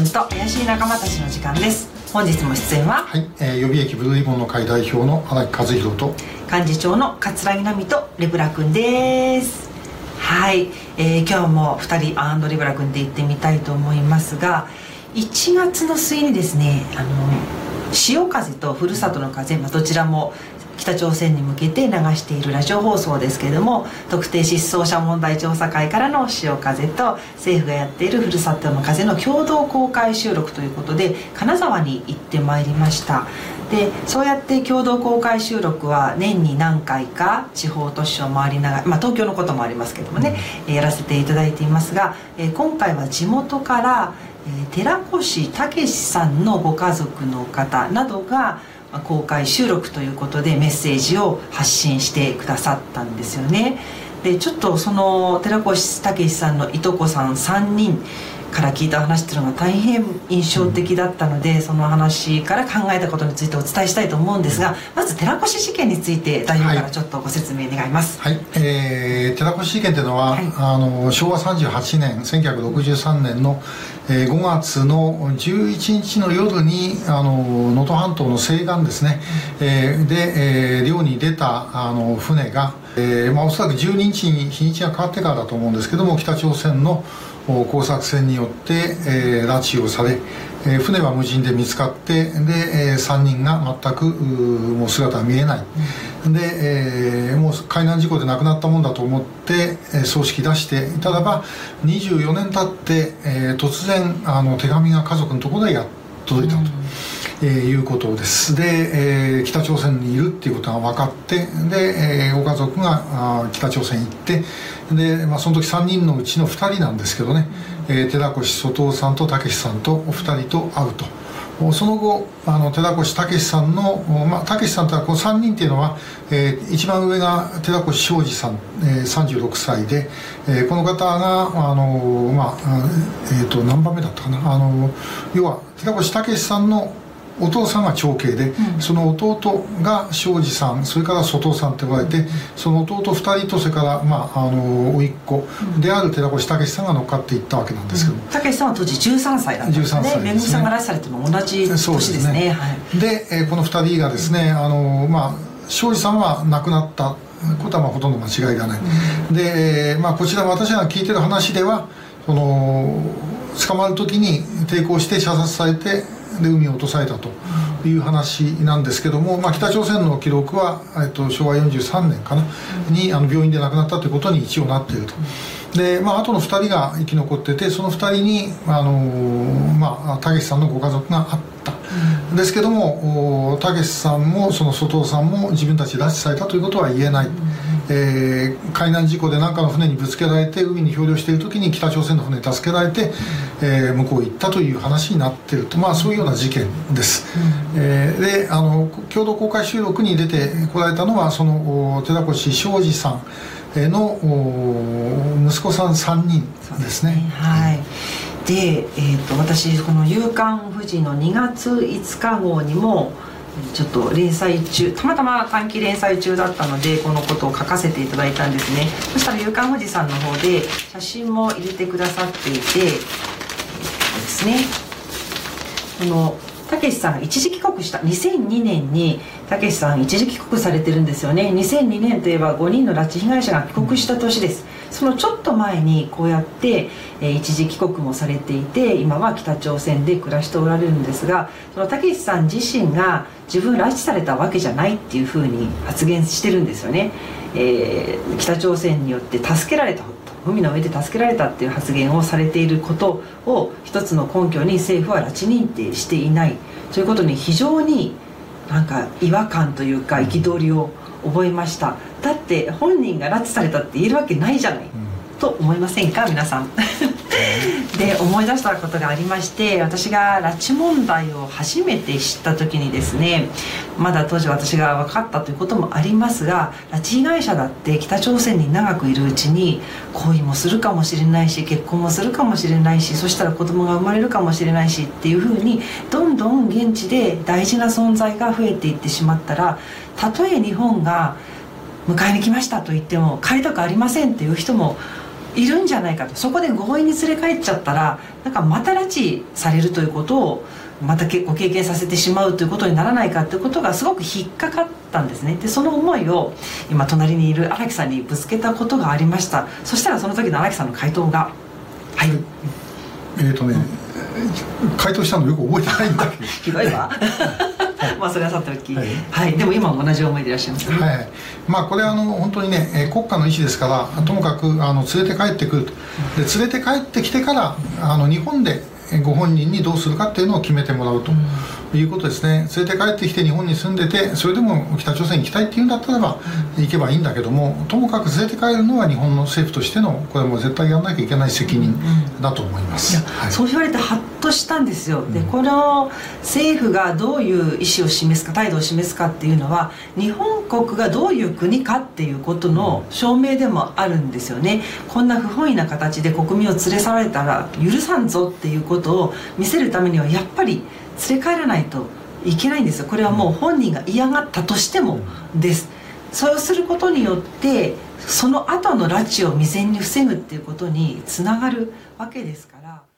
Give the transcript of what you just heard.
君と怪しい仲間たちの時間です。本日も出演ははい、えー、予備役ブルーリボンの会代表の荒木和弘と幹事長の桂木奈美とレブラ君です。はい、えー、今日も2人アンドレブラ君で行ってみたいと思いますが1月の末にですねあの潮風とふるさとの風、まあ、どちらも北朝鮮に向けて流しているラジオ放送ですけれども特定失踪者問題調査会からの潮風と政府がやっているふるさとの風の共同公開収録ということで金沢に行ってまいりました。でそうやって共同公開収録は年に何回か地方都市を回りながら、まあ、東京のこともありますけどもね、うん、やらせていただいていますが、え今回は地元から寺越武さんのご家族の方などが公開収録ということでメッセージを発信してくださったんですよね。でちょっとその寺越武さんのいとこさん3人から聞いた話っていうのが大変印象的だったので、うん、その話から考えたことについてお伝えしたいと思うんですがまず寺越事件について代表からちょっとご説明願います。はい、はい、えー、寺越事件というのは、はい、あの昭和38年1963年のえー、5月の11日の夜に能登半島の西岸ですね、えー、で、えー、漁に出たあの船が、えーまあ、おそらく12日に日にちが変わってからだと思うんですけども北朝鮮の工作船によって、えー、拉致をされ、えー、船は無人で見つかってで、えー、3人が全くもう姿が見えない、で、えー、もう海難事故で亡くなったもんだと思って、えー、葬式出していたらば24年経って、えー、突然あの手紙が家族のところでや届いたと。えー、いうことです。で、えー、北朝鮮にいるっていうことが分かってで、えー、ご家族があ北朝鮮行ってで、まあ、その時3人のうちの2人なんですけどね、えー、寺越外尾さんと武さんとお二人と会うと。その後あの寺越武さんの、まあ、武さんとはこの3人っていうのは、えー、一番上が寺越昌司さん、えー、36歳で、えー、この方があの、まあえーと、何番目だったかな。あの要は寺越武さんのお父さんが長兄で、うん、その弟が庄司さんそれから外尾さんって呼ばれて、うん、その弟2人とそれから、まあ、あの甥っ子である寺越武さんが乗っかっていったわけなんですけど。武、うん、さんは当時13歳だったんですね。めぐみさんが拉致されても同じ年ですね。で、ね。はい、えー、この2人がですねあの、まあ、庄司さんは亡くなったことはまあほとんど間違いがない、で、まあ、こちら私が聞いてる話ではその捕まる時に抵抗して射殺されてで海を落とされたという話なんですけども、まあ、北朝鮮の記録は、えっと、昭和43年かなにあの病院で亡くなったということに一応なっていると。で、まあ後の2人が生き残っててその2人にあの、まあ、たけしさんのご家族があったですけどもたけしさんもその外尾さんも自分たち拉致されたということは言えない。えー、海難事故で何かの船にぶつけられて海に漂流している時に北朝鮮の船に助けられて、えー、向こう行ったという話になっていると、まあ、そういうような事件です、えー、であの共同公開収録に出てこられたのはその寺越昌司さんの息子さん3人ですね。はい、で、えーと、私この「夕刊富士」の2月5日号にも「ちょっと連載中たまたま短期連載中だったのでこのことを書かせていただいたんですね。そしたら「夕刊富士」さんの方で写真も入れてくださっていてですね。このたけしさん一時帰国した2002年にたけしさん一時帰国されてるんですよね。2002年といえば5人の拉致被害者が帰国した年です。そのちょっと前にこうやって、え、一時帰国もされていて今は北朝鮮で暮らしておられるんですがそのたけしさん自身が自分拉致されたわけじゃないっていうふうに発言してるんですよね、えー、北朝鮮によって助けられた海の上で助けられたっていう発言をされていることを一つの根拠に政府は拉致認定していない。ということに非常になんか違和感というか憤りを覚えました。だって本人が拉致されたって言えるわけないじゃない、うん、と思いませんか？皆さん で思い出したことがありまして私が拉致問題を初めて知った時にですねまだ当時私が分かったということもありますが拉致被害者だって北朝鮮に長くいるうちに恋もするかもしれないし結婚もするかもしれないしそしたら子供が生まれるかもしれないしっていうふうにどんどん現地で大事な存在が増えていってしまったらたとえ日本が迎えに来ましたと言っても帰りたくありませんっていう人もいるんじゃないかと。そこで強引に連れ帰っちゃったらなんかまた拉致されるということをまたご経験させてしまうということにならないかということがすごく引っかかったんですね。でその思いを今隣にいる荒木さんにぶつけたことがありました。そしたらその時の荒木さんの回答がはいえっ、ー、とね、回答したのよく覚えてないんだけど。ひどいわまあそれはさておき、はい、はい、でも今も同じ思いでいらっしゃいます、ね、はい。まあこれはあの本当にね、え国家の意思ですからともかくあの連れて帰ってくると。で連れて帰ってきてからあの日本でご本人にどうするかっていうのを決めてもらうということですね。連れて帰ってきて日本に住んでてそれでも北朝鮮に行きたいっていうんだったらば行けばいいんだけどもともかく連れて帰るのは日本の政府としてのこれも絶対やらなきゃいけない責任だと思います、はい、そう言われてハッとしたんですよ。でこの政府がどういう意思を示すか態度を示すかっていうのは日本国がどういう国かっていうことの証明でもあるんですよね。こんな不本意な形で国民を連れ去られたら許さんぞっていうことことを見せるためにはやっぱり連れ帰らないといけないんですよこれはもう本人が嫌がったとしてもですそうすることによってその後の拉致を未然に防ぐっていうことにつながるわけですから。